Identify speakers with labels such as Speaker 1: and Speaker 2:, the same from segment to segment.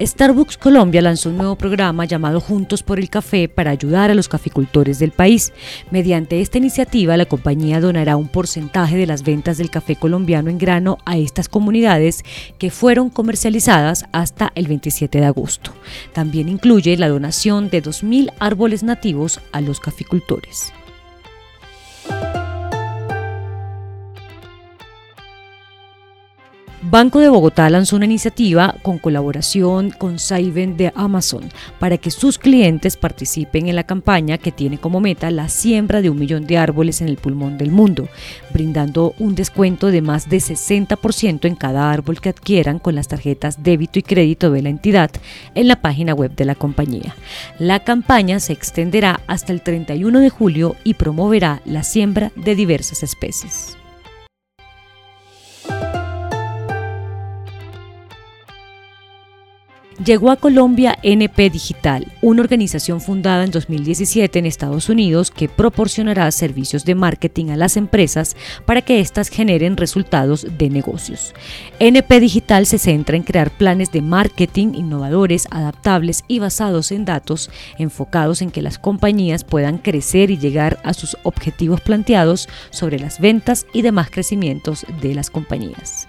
Speaker 1: Starbucks Colombia lanzó un nuevo programa llamado Juntos por el Café para ayudar a los caficultores del país. Mediante esta iniciativa, la compañía donará un porcentaje de las ventas del café colombiano en grano a estas comunidades que fueron comercializadas hasta el 27 de agosto. También incluye la donación de 2.000 árboles nativos a los caficultores. Banco de Bogotá lanzó una iniciativa con colaboración con Saiven de Amazon para que sus clientes participen en la campaña que tiene como meta la siembra de un millón de árboles en el pulmón del mundo, brindando un descuento de más de 60% en cada árbol que adquieran con las tarjetas débito y crédito de la entidad en la página web de la compañía. La campaña se extenderá hasta el 31 de julio y promoverá la siembra de diversas especies. Llegó a Colombia NP Digital, una organización fundada en 2017 en Estados Unidos que proporcionará servicios de marketing a las empresas para que éstas generen resultados de negocios. NP Digital se centra en crear planes de marketing innovadores, adaptables y basados en datos, enfocados en que las compañías puedan crecer y llegar a sus objetivos planteados sobre las ventas y demás crecimientos de las compañías.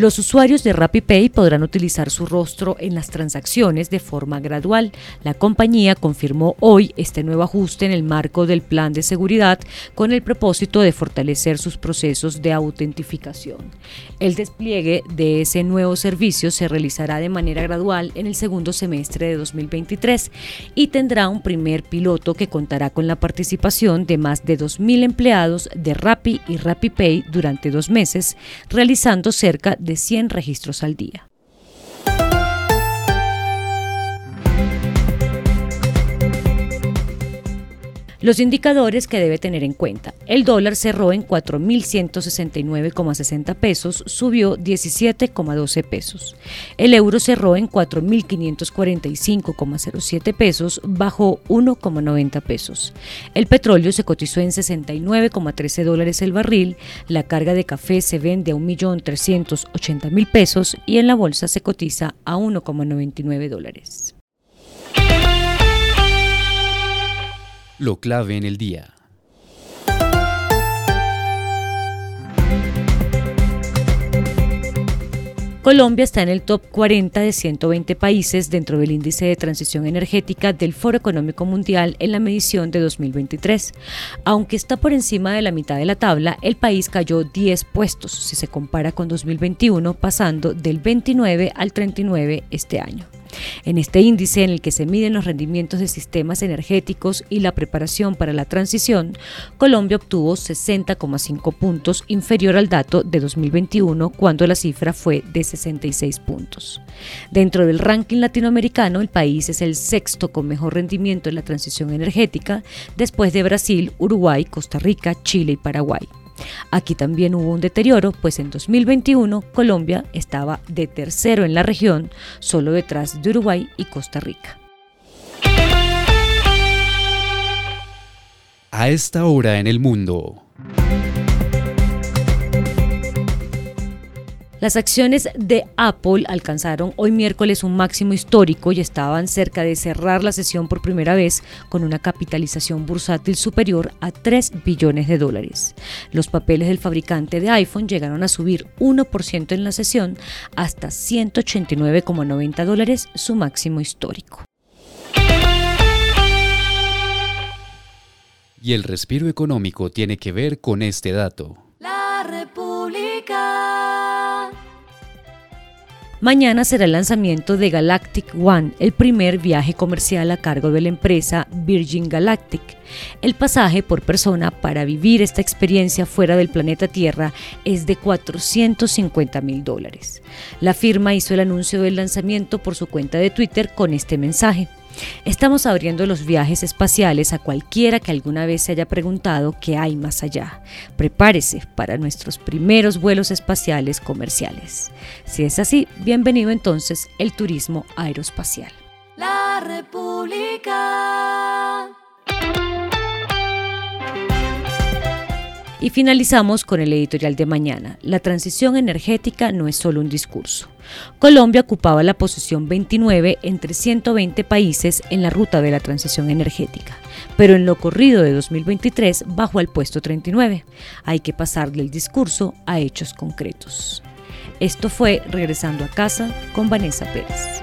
Speaker 1: Los usuarios de RappiPay podrán utilizar su rostro en las transacciones de forma gradual. La compañía confirmó hoy este nuevo ajuste en el marco del plan de seguridad con el propósito de fortalecer sus procesos de autentificación. El despliegue de ese nuevo servicio se realizará de manera gradual en el segundo semestre de 2023 y tendrá un primer piloto que contará con la participación de más de 2.000 empleados de Rappi y RappiPay durante dos meses, realizando cerca de 100 registros al día. Los indicadores que debe tener en cuenta. El dólar cerró en 4.169,60 pesos, subió 17,12 pesos. El euro cerró en 4.545,07 pesos, bajó 1,90 pesos. El petróleo se cotizó en 69,13 dólares el barril. La carga de café se vende a 1.380.000 pesos y en la bolsa se cotiza a 1,99 dólares.
Speaker 2: Lo clave en el día.
Speaker 1: Colombia está en el top 40 de 120 países dentro del índice de transición energética del Foro Económico Mundial en la medición de 2023. Aunque está por encima de la mitad de la tabla, el país cayó 10 puestos si se compara con 2021, pasando del 29 al 39 este año. En este índice en el que se miden los rendimientos de sistemas energéticos y la preparación para la transición, Colombia obtuvo 60,5 puntos inferior al dato de 2021 cuando la cifra fue de 66 puntos. Dentro del ranking latinoamericano, el país es el sexto con mejor rendimiento en la transición energética después de Brasil, Uruguay, Costa Rica, Chile y Paraguay. Aquí también hubo un deterioro, pues en 2021 Colombia estaba de tercero en la región, solo detrás de Uruguay y Costa Rica.
Speaker 2: A esta hora en el mundo.
Speaker 1: Las acciones de Apple alcanzaron hoy miércoles un máximo histórico y estaban cerca de cerrar la sesión por primera vez con una capitalización bursátil superior a 3 billones de dólares. Los papeles del fabricante de iPhone llegaron a subir 1% en la sesión hasta 189,90 dólares, su máximo histórico.
Speaker 2: Y el respiro económico tiene que ver con este dato.
Speaker 1: Mañana será el lanzamiento de Galactic One, el primer viaje comercial a cargo de la empresa Virgin Galactic. El pasaje por persona para vivir esta experiencia fuera del planeta Tierra es de 450 mil dólares. La firma hizo el anuncio del lanzamiento por su cuenta de Twitter con este mensaje. Estamos abriendo los viajes espaciales a cualquiera que alguna vez se haya preguntado qué hay más allá. Prepárese para nuestros primeros vuelos espaciales comerciales. Si es así, bienvenido entonces el turismo aeroespacial.
Speaker 3: La República.
Speaker 1: Y finalizamos con el editorial de mañana. La transición energética no es solo un discurso. Colombia ocupaba la posición 29 entre 120 países en la ruta de la transición energética, pero en lo corrido de 2023 bajó al puesto 39. Hay que pasar del discurso a hechos concretos. Esto fue Regresando a casa con Vanessa Pérez.